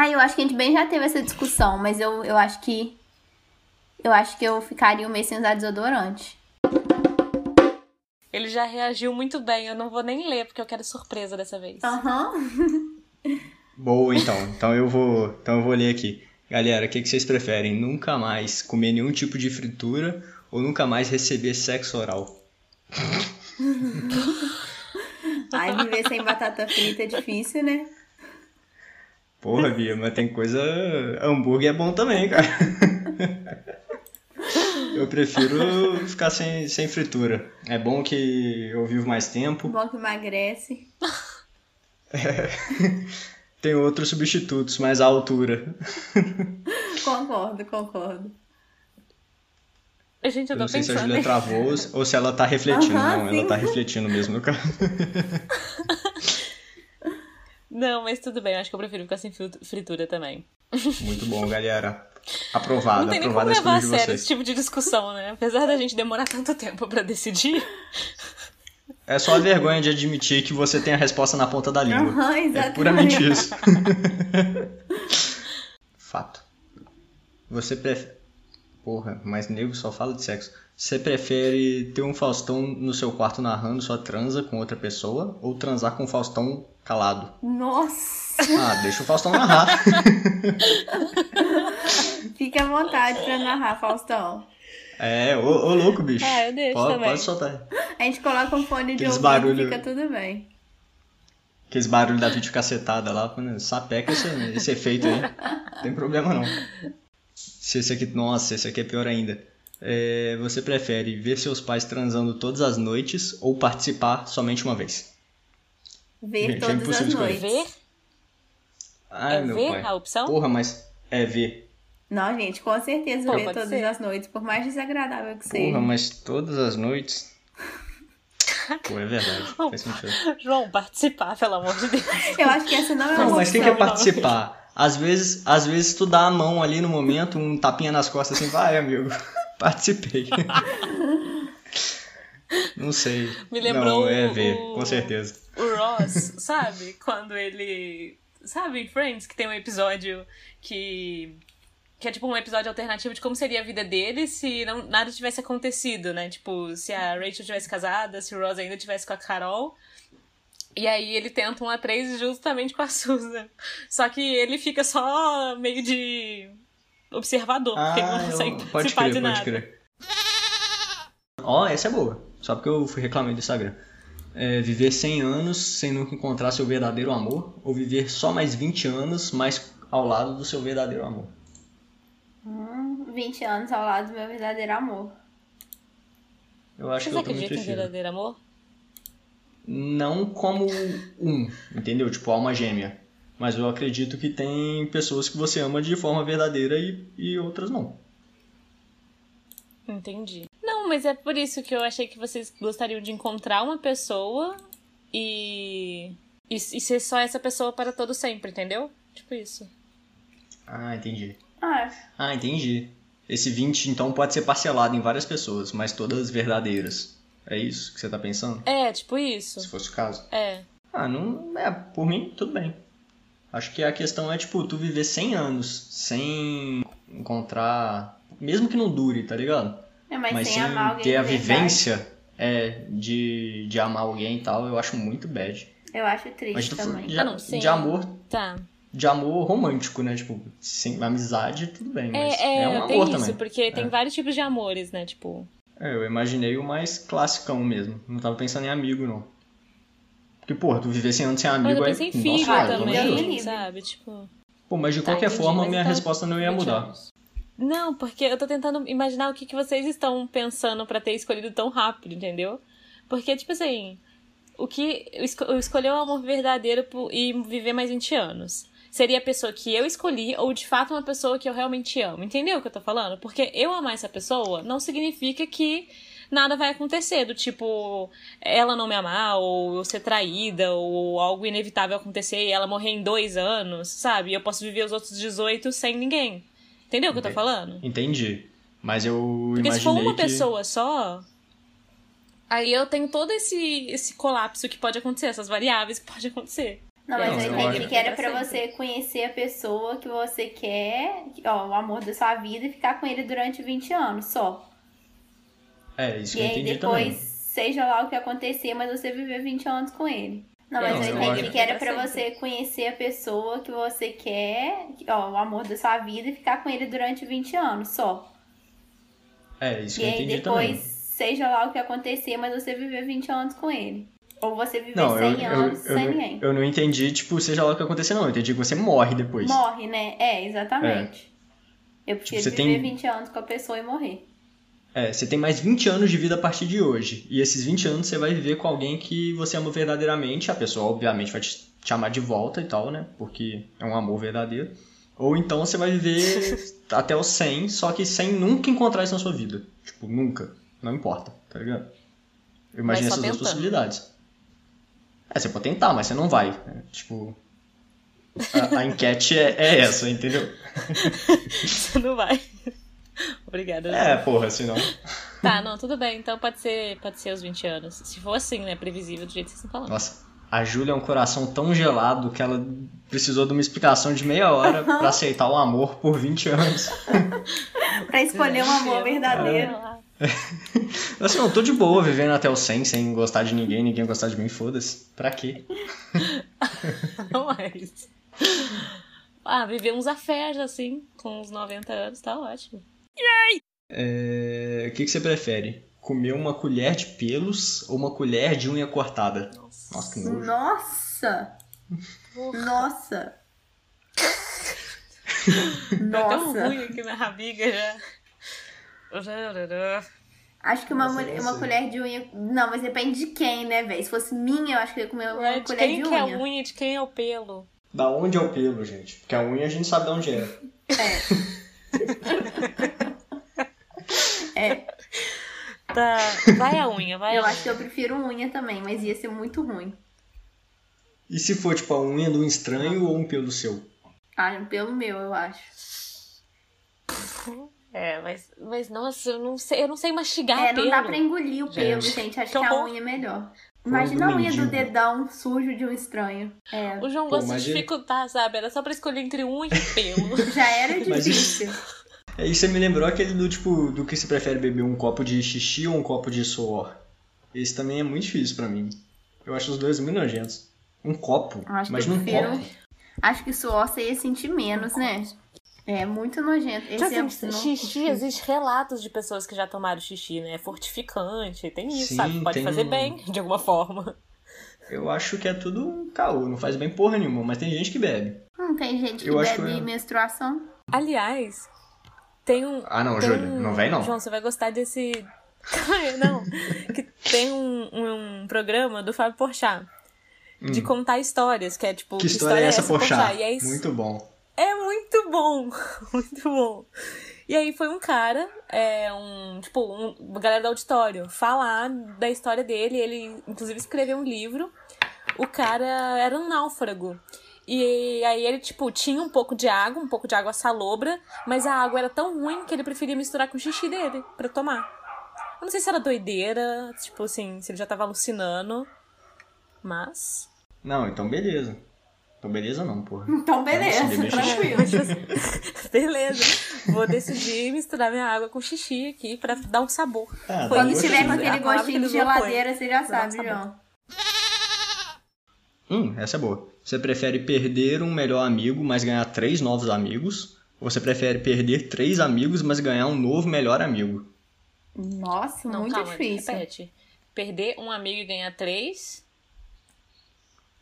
Ah, eu acho que a gente bem já teve essa discussão, mas eu, eu acho que. Eu acho que eu ficaria um mês sem usar desodorante. Ele já reagiu muito bem, eu não vou nem ler, porque eu quero surpresa dessa vez. Aham. Boa, então. Então eu vou, então eu vou ler aqui. Galera, o que, que vocês preferem? Nunca mais comer nenhum tipo de fritura ou nunca mais receber sexo oral? Ai, viver sem batata frita é difícil, né? Porra, Bia, mas tem coisa. Hambúrguer é bom também, cara. Eu prefiro ficar sem, sem fritura. É bom que eu vivo mais tempo. Bom que emagrece. Tem outros substitutos, mas a altura. Concordo, concordo. Gente, eu Eu não sei se a pensando. Julia travou ou se ela tá refletindo. Aham, não, ela sim. tá refletindo mesmo no caso. Não, mas tudo bem, acho que eu prefiro ficar sem frit- fritura também. Muito bom, galera. Aprovado, não tem nem como levar a sério esse tipo de discussão, né? Apesar da gente demorar tanto tempo pra decidir. É só a vergonha de admitir que você tem a resposta na ponta da língua. É exatamente. puramente isso. Fato. Você prefere. Porra, mas nego só fala de sexo. Você prefere ter um Faustão no seu quarto narrando sua transa com outra pessoa ou transar com o Faustão calado? Nossa! Ah, deixa o Faustão narrar. Fique à vontade pra narrar, Faustão. É, ô, ô louco, bicho. Ah, eu deixo pode, também. pode soltar. A gente coloca um fone de Aqueles ouvido barulho- e fica tudo bem. Aqueles barulhos da videocacetada lá, quando sapeca esse, esse efeito aí. Não tem problema não. Se esse aqui. Nossa, esse aqui é pior ainda. É, você prefere ver seus pais transando todas as noites ou participar somente uma vez? Ver Gente, é todas as impossível escolher. noites. Ver? Ai, é meu ver pai. a opção? Porra, mas é ver. Não, gente, com certeza Pô, ver todas ser. as noites, por mais desagradável que seja. Porra, mas todas as noites. Pô, é verdade. Faz sentido. João, participar, pelo amor de Deus. Eu acho que essa não é uma Não, mas quem quer participar? Às vezes, às vezes tu dá a mão ali no momento, um tapinha nas costas assim, vai amigo, participei. Não sei. Me lembrou Não, é ver, o- com certeza. O Ross, sabe? Quando ele. Sabe, em Friends, que tem um episódio que. Que é tipo um episódio alternativo de como seria a vida dele se não, nada tivesse acontecido, né? Tipo, se a Rachel tivesse casada, se o Ross ainda tivesse com a Carol. E aí ele tenta um A3 justamente com a Susan. Só que ele fica só meio de observador, porque ele não eu- consegue pode participar crer, de pode nada. crer. Ó, essa é boa. Só porque eu fui reclamar do Instagram. É, viver 100 anos sem nunca encontrar seu verdadeiro amor ou viver só mais 20 anos, mas ao lado do seu verdadeiro amor? Hum, 20 anos ao lado do meu verdadeiro amor. Eu acho Vocês que eu acreditam em verdadeiro amor? Não como um, entendeu? Tipo, alma gêmea. Mas eu acredito que tem pessoas que você ama de forma verdadeira e, e outras não. Entendi. Não, mas é por isso que eu achei que vocês gostariam de encontrar uma pessoa e. e, e ser só essa pessoa para todo sempre, entendeu? Tipo isso. Ah, entendi. Ah, Ah, entendi. Esse 20 então pode ser parcelado em várias pessoas, mas todas verdadeiras. É isso que você tá pensando? É, tipo isso. Se fosse o caso. É. Ah, não. É, por mim, tudo bem. Acho que a questão é, tipo, tu viver 100 anos sem encontrar. Mesmo que não dure, tá ligado? é, mas, Mas sem sem amar alguém ter a vivência é, de, de amar alguém e tal, eu acho muito bad. Eu acho triste Mas tu também. de, Ah, não, de amor. Tá. De amor romântico, né? Tipo, sem amizade, tudo bem, mas É, é, é, um tem amor isso, também. porque tem É. vários tipos de amores, né? Tipo. É, eu imaginei o mais classicão mesmo. Não tava pensando em amigo, não. Porque, porra, tu viver 100 anos sem Mas amigo eu é. pensei em Nossa, filho me também, livre. sabe? Tipo. Pô, mas de Tá, qualquer entendi, forma, minha então, resposta não ia 20 mudar. Não, porque eu tô tentando imaginar o que, que vocês estão pensando pra ter escolhido tão rápido, entendeu? Porque, tipo assim, o que. eu esco- Eu escolher o amor verdadeiro e viver mais 20 anos. Seria a pessoa que eu escolhi ou de fato uma pessoa que eu realmente amo. Entendeu o que eu tô falando? Porque eu amar essa pessoa não significa que nada vai acontecer, do tipo, ela não me amar, ou eu ser traída, ou algo inevitável acontecer e ela morrer em dois anos, sabe? E eu posso viver os outros 18 sem ninguém. Entendeu o que eu tô falando? Entendi. Mas eu Porque se for uma que... pessoa só, aí eu tenho todo esse, esse colapso que pode acontecer, essas variáveis que pode acontecer. Não, mas Não, eu entendi que era pra você conhecer a pessoa que você quer, ó, o amor da sua vida e ficar com ele durante 20 anos só. É, isso E que eu aí entendi depois, também. seja lá o que acontecer, mas você viver 20 anos com ele. Não, mas Não, eu eu entendi que era pra você conhecer a pessoa que você quer, ó, o amor da sua vida e ficar com ele durante 20 anos só. É, isso E que eu aí entendi depois, também. seja lá o que acontecer, mas você viver 20 anos com ele. Ou você viver Não, eu, 100 eu, anos eu, sem não- ninguém. eu não entendi, tipo, seja lá o que acontecer, não. Eu entendi que você morre depois. Morre, né? É, exatamente. Eu prefiro você viver tem- 20 anos com a pessoa e morrer. É, você tem mais 20 anos de vida a partir de hoje. E esses 20 anos você vai viver com alguém que você ama verdadeiramente. A pessoa, obviamente, vai te chamar de volta e tal, né? Porque é um amor verdadeiro. Ou então você vai viver até os 100, só que sem nunca encontrar isso na sua vida. Tipo, nunca. Não importa, tá ligado? Eu imagino essas duas possibilidades. É, você pode tentar, mas você não vai. né? Tipo. A, a enquete é, é essa, entendeu? Você não vai. Obrigada. É, porra, senão. Tá, não, tudo bem. Então pode ser, pode ser os 20 anos. Se for assim, né? Previsível do jeito que vocês estão falando. Nossa, a Júlia é um coração tão gelado que ela precisou de uma explicação de meia hora pra aceitar o amor por 20 anos. Pra escolher um amor verdadeiro. Assim, não, tô de boa vivendo até os 100 sem gostar de ninguém, ninguém gostar de mim, foda-se. Pra quê? Não mais. Ah, viver uns afés assim, com uns 90 anos, tá ótimo. É, O que, que você prefere? Comer uma colher de pelos ou uma colher de unha cortada? Nossa. Nossa, que nojo. Nossa! Nossa! Tá tão Nossa! ruim aqui na rabiga já. Acho que uma, Nossa, mulher- uma colher de unha. Não, mas depende de quem, né, velho? Se fosse minha, eu acho que eu ia comer uma de colher quem de que é a unha. unha, de quem é o pelo? Da onde é o pelo, gente? Porque a unha a gente sabe de onde é. É. É, Tá. Vai a unha, vai eu a acho que eu prefiro unha também, mas ia ser muito ruim. E se for, tipo, a unha de um estranho ou um pelo seu? Ah, pelo meu, eu acho. É, mas, mas nossa, eu não sei, eu não sei mastigar É, não pelo. dá pra engolir o pelo, Gente. gente. Acho Que que a unha é melhor. Imagina a unha do dedão sujo de um estranho. É. O João Pô, gosta de ele- dificultar, sabe? Era só pra escolher entre unha e pelo. Já era Mas isso- difícil. Aí você me lembrou aquele do tipo, do que você prefere beber um copo de xixi ou um copo de suor? Esse também é muito difícil pra mim. Eu acho os dois muito nojentos. Um copo? Mas que eu num prefiro- copo? Acho que suor você ia sentir menos, né? É muito nojento. Esse é não- xixi, existem relatos de pessoas que já tomaram xixi, né? É fortificante, tem isso, Sim, sabe? Pode tem fazer um- bem, de alguma forma. Eu acho que é tudo caô, não faz bem porra nenhuma, mas tem gente que bebe. Hum, tem gente que Eu bebe que eu- menstruação. Aliás, tem um. Ah não, Júlia, um- não vem não. João, você vai gostar desse. não. Que tem um, um, um programa do Fábio Porchat. De contar histórias, que é tipo. Hum. Que história é essa, Porchat? Porchat? E aí, Muito bom. É muito bom, muito bom. E aí foi um cara, é, um, tipo, um, uma galera do auditório, falar da história dele. Ele, inclusive, escreveu um livro. O cara era um náufrago. E aí ele, tipo, tinha um pouco de água, um pouco de água salobra, mas a água era tão ruim que ele preferia misturar com o xixi dele pra tomar. Eu não sei se era doideira, tipo assim, se ele já tava alucinando, mas... Não, então beleza. Então beleza não, porra. Então, beleza, tranquilo. Beleza. Vou decidir misturar minha água com xixi aqui pra dar um sabor. Ah, dá Quando estiver com aquele gostinho de geladeira, você já sabe, sabor. João. Hum, essa é boa. Você prefere perder um melhor amigo, mas ganhar três novos amigos? Ou você prefere perder três amigos, mas ganhar um novo melhor amigo? Nossa, Não, muito calma, difícil. repete. Perder um amigo e ganhar três.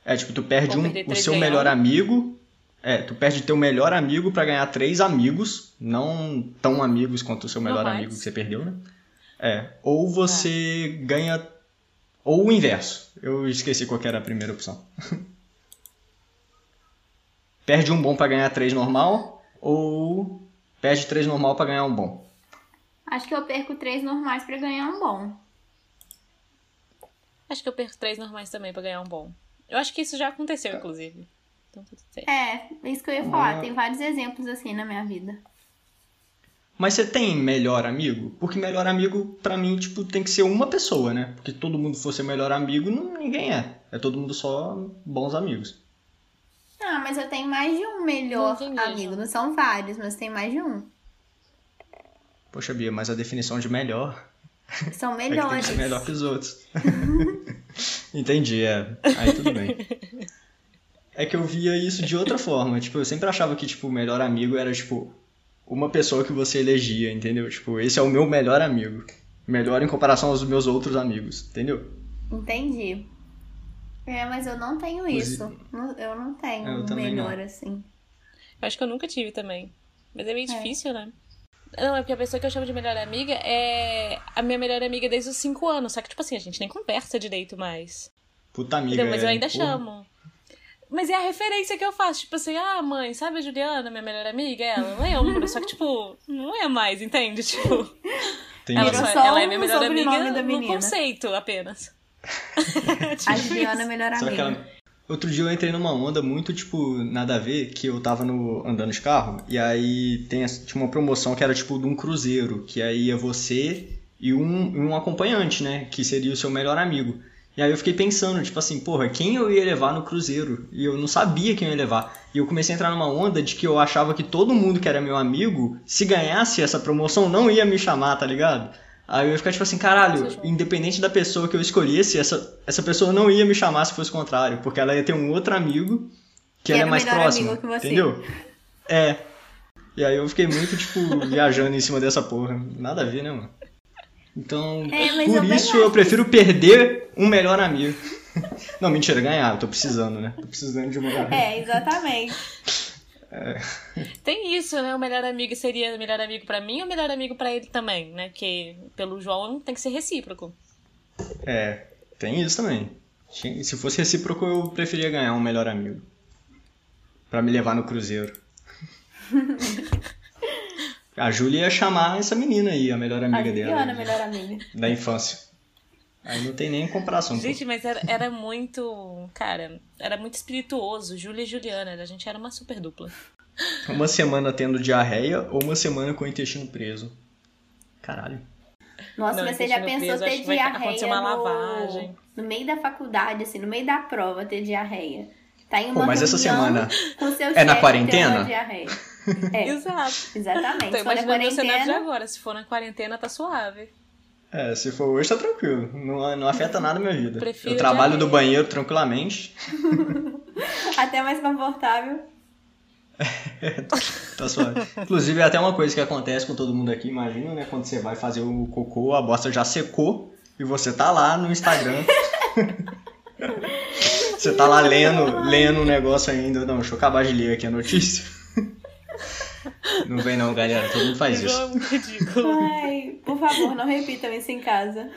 É, tipo, tu perde um, o seu ganhando. melhor amigo. É, tu perde teu melhor amigo pra ganhar três amigos, não tão amigos quanto o seu melhor Normais. amigo que você perdeu, né? É. Ou você ganha. Ou o inverso. Eu esqueci qual que era a primeira opção. perde um bom pra ganhar três normal, ou perde três normal pra ganhar um bom. Acho que eu perco três normais pra ganhar um bom. Acho que eu perco três normais também pra ganhar um bom. Eu acho que isso já aconteceu, inclusive. Então tudo certo. É, é isso que eu ia falar. Ah. Tem vários exemplos assim na minha vida. Mas você tem melhor amigo? Porque melhor amigo, pra mim, tipo, tem que ser uma pessoa, né? Porque todo mundo for seu melhor amigo, não, ninguém é. É todo mundo só bons amigos. Ah, mas eu tenho mais de um melhor Não amigo. João. Não são vários, mas tem mais de um. Poxa, Bia, mas a definição de melhor São é que tem que melhores. ser melhor que os outros. Entendi, é. Aí tudo bem. É que eu via isso de outra forma. Tipo, eu sempre achava que, tipo, o melhor amigo era, tipo, uma pessoa que você elegia, entendeu? Tipo, esse é o meu melhor amigo. Melhor em comparação aos meus outros amigos, entendeu? Entendi. É, mas eu não tenho isso. Não- Eu não tenho Eu um melhor não. assim. Eu acho que eu nunca tive também. Mas é meio É. difícil, né? Não, é porque a pessoa que eu chamo de melhor amiga é a minha melhor amiga desde os 5 anos. Só que, tipo assim, a gente nem conversa direito mais. Puta amiga. Entendeu? Mas eu é, ainda porra. chamo. Mas é a referência que eu faço. Tipo assim, ah, mãe, sabe a Juliana, minha melhor amiga? Ela lembro. só que, tipo, não é mais, entende? Tipo, Entendi. ela, só, só ela é minha melhor amiga da no menina. conceito apenas. A Tipo Juliana é isso. melhor amiga. Outro dia eu entrei numa onda muito, tipo, nada a ver, que eu tava no, andando de carro, e aí tem, tinha uma promoção que era, tipo, de um cruzeiro, que aí ia você e um, um acompanhante, né, que seria o seu melhor amigo. E aí eu fiquei pensando, tipo assim, porra, quem eu ia levar no cruzeiro? E eu não sabia quem eu ia levar. E eu comecei a entrar numa onda de que eu achava que todo mundo que era meu amigo, se ganhasse essa promoção, não ia me chamar, tá ligado? Aí eu ia ficar tipo assim, caralho, independente da pessoa que eu escolhesse, essa, essa pessoa não ia me chamar se fosse o contrário, porque ela ia ter um outro amigo que, Que ela é era mais você. entendeu? É. E aí eu fiquei muito, tipo, viajando em cima dessa porra. Nada a ver, né, mano? Então, É, eu por bem isso eu prefiro perder um melhor amigo. Não, mentira, ganhar, eu tô precisando, né? Tô precisando de um melhor amigo. É. Tem isso, né? O melhor amigo seria o melhor amigo pra mim ou o melhor amigo pra ele também, né? Porque pelo João tem que ser recíproco. É, tem isso também. Se fosse recíproco, eu preferia ganhar um melhor amigo. Pra me levar no cruzeiro. A Júlia ia chamar essa menina aí, a melhor A amiga dela. Juliana é melhor amiga. Da infância. Aí não tem nem comparação. pô. Gente, mas era, era muito. Cara, era muito espirituoso. Júlia e Juliana. A gente era uma super dupla. Uma semana tendo diarreia ou uma semana com o intestino preso. Caralho. Nossa, Não, mas você já pensou preso, ter diarreia no... lavagem. no meio da faculdade, assim, no meio da prova, ter diarreia. Tá em Pô, uma mas essa semana com seu é na quarentena? É, Exato. exatamente. Tô imaginando o cenário de agora. Se for na quarentena, tá suave. É, se for hoje tá tranquilo. Não, não afeta nada a minha vida. Prefiro eu trabalho do banheiro tranquilamente. até mais confortável. Tá suave. Inclusive, é até uma coisa que acontece com todo mundo aqui, imagina, né? Quando você vai fazer o cocô, a bosta já secou e você tá lá no Instagram. você tá lá lendo, lendo um negócio ainda. Não, deixa eu acabar de ler aqui a notícia. Não vem não, galera. Todo mundo faz isso. É muito ridículo. Ai, por favor, não repitam isso em casa.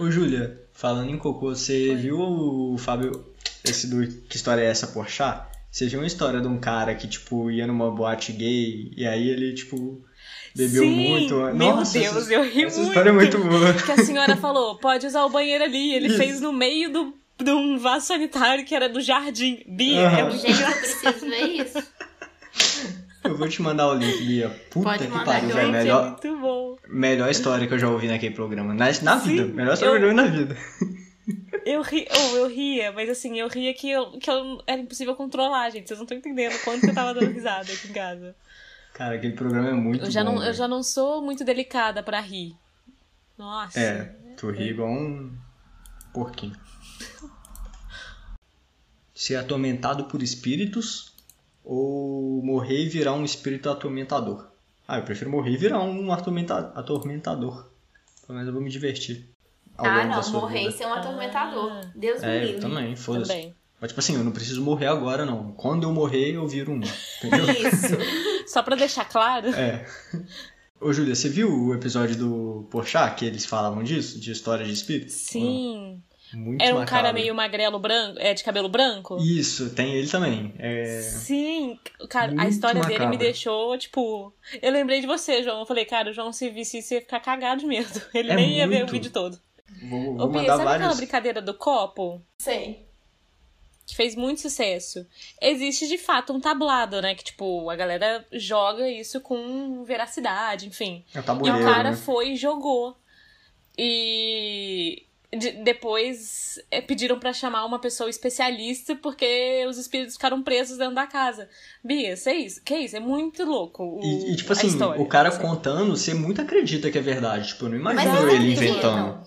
Ô, Júlia, falando em cocô, você viu o Fábio, esse do Que História é Essa, Porchat? Você viu uma história de um cara que, tipo, ia numa boate gay e aí ele, tipo, bebeu Sim, muito. Meu Nossa, Deus, essa, eu ri essa muito. história é muito boa. Que a senhora falou, pode usar o banheiro ali. Ele Isso. fez no meio do, de um vaso sanitário que era do jardim. Bia, é Aham. muito Gente, eu preciso ver isso. Eu vou te mandar o link, Bia. Puta Pode que pariu, velho. é Melhor, muito bom. melhor história que eu já ouvi naquele programa. Na, na Sim, vida. Melhor história eu- que eu já ouvi na vida. Eu, ri, oh, eu ria, mas assim, eu ria que, eu, que eu, era impossível controlar, gente. Vocês não estão entendendo quanto que eu tava dando risada aqui em casa. Cara, aquele programa é muito Eu já, bom. não, eu já não sou muito delicada pra rir. Nossa. É, tu ri igual um porquinho. Ser atormentado por espíritos ou morrer e virar um espírito atormentador? Ah, eu prefiro morrer e virar um atormenta- atormentador. Pelo menos eu vou me divertir. Ah, não, morrer e ser um atormentador. Ah. Deus me É, eu livre. também, foda-se. Também. Mas tipo assim, eu não preciso morrer agora, não. Quando eu morrer, eu viro um. Entendeu? Isso. Só pra deixar claro. É. Ô, Júlia, você viu o episódio do Porchat, que eles falavam disso? De história de espírito? Sim. Muito Era um macabro. cara meio magrelo branco, é de cabelo branco? Isso, tem ele também. É... Sim, cara, a Muito história dele me deixou, tipo. Eu lembrei de você, João. Eu falei, cara, o João se visse isso ia ficar cagado de medo. Ele É nem ia ver o muito. vídeo todo. Vou, Ô, vou Bia, mandar sabe aquela vários. brincadeira do copo? Sei. Que fez muito sucesso. Existe de fato um tablado, né? Que, tipo, a galera joga isso com veracidade, enfim. É o E tabuleiro, o cara né? foi e jogou. E de- depois é, pediram pra chamar uma pessoa especialista porque os espíritos ficaram presos dentro da casa. Bia, isso é isso? Que isso? É muito louco. O, E, e, tipo a assim, história, o cara assim. contando, você muito acredita que é verdade. Tipo, eu não Mas imagino vocês ele inventando.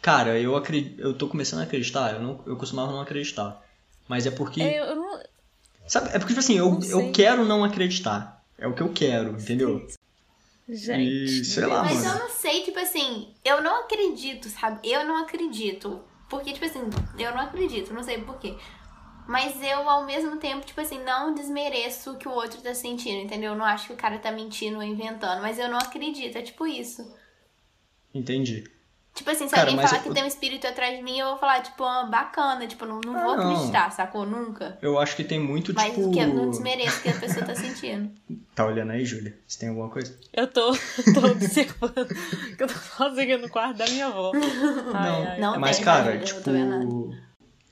Cara, eu acredito, eu tô começando a acreditar, eu, não, eu costumava não acreditar. Mas é porque. É, eu, não, Sabe, é porque, tipo assim, eu, eu quero não acreditar. É o que eu quero, entendeu? Gente. E sei lá, Mas mano. eu não sei, tipo assim, eu não acredito, sabe? Eu não acredito. Porque, tipo assim, eu não acredito, não sei porquê. Mas eu, ao mesmo tempo, tipo assim, não desmereço o que o outro tá sentindo, entendeu? Eu não acho que o cara tá mentindo ou inventando, mas eu não acredito, é tipo isso. Entendi. Tipo assim, se Cara, alguém mas falar eu- que tem um espírito atrás de mim, eu vou falar, tipo, ah, bacana, tipo, não, não vou Ah, não. acreditar, sacou? Nunca. Eu acho que tem muito, Mas tipo. que eu não desmereço o que a pessoa tá sentindo. Tá olhando aí, Júlia? Você tem alguma coisa? Eu tô, tô observando que eu tô sozinha no quarto da minha avó. Ai, não, ai. Não mas tem, cara, Júlia, eu tipo.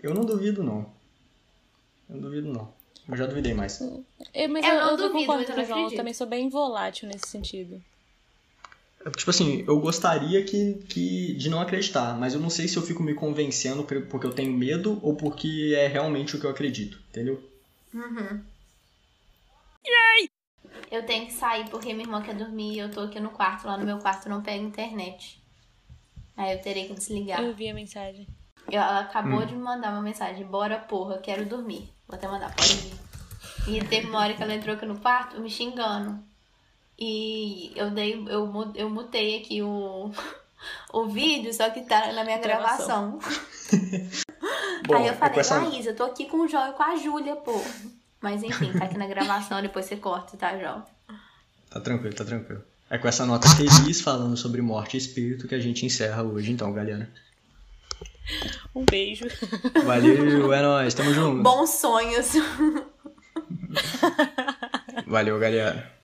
Eu não duvido, não. Eu não duvido, não. Eu já duvidei mais. É, mas Eu eu, não eu duvido, mas eu com não eu também sou bem volátil nesse sentido. Tipo assim, eu gostaria que, que de não acreditar, mas eu não sei se eu fico me convencendo por- porque eu tenho medo ou porque é realmente o que eu acredito, entendeu? Uhum. Eu tenho que sair porque minha irmã quer dormir e eu tô aqui no quarto. Lá no meu quarto não pega internet. Aí eu terei que desligar. Eu vi a mensagem. Ela acabou Hum. de me mandar uma mensagem. Bora, porra, quero dormir. Vou até mandar, pode vir. E teve uma hora que ela entrou aqui no quarto me xingando. E eu dei, eu, eu mutei aqui o, o vídeo, só que tá na minha Gravação. gravação. Bom, Aí eu é falei, com essa... Laís, eu tô aqui com o João e com a Júlia, pô. Mas enfim, tá aqui na gravação, depois você corta, tá, João? Tá tranquilo, tá tranquilo. É com essa nota feliz falando sobre morte e espírito que a gente encerra hoje, então, galera. Um beijo. Valeu, é nóis, tamo junto. Bons sonhos. Valeu, galera.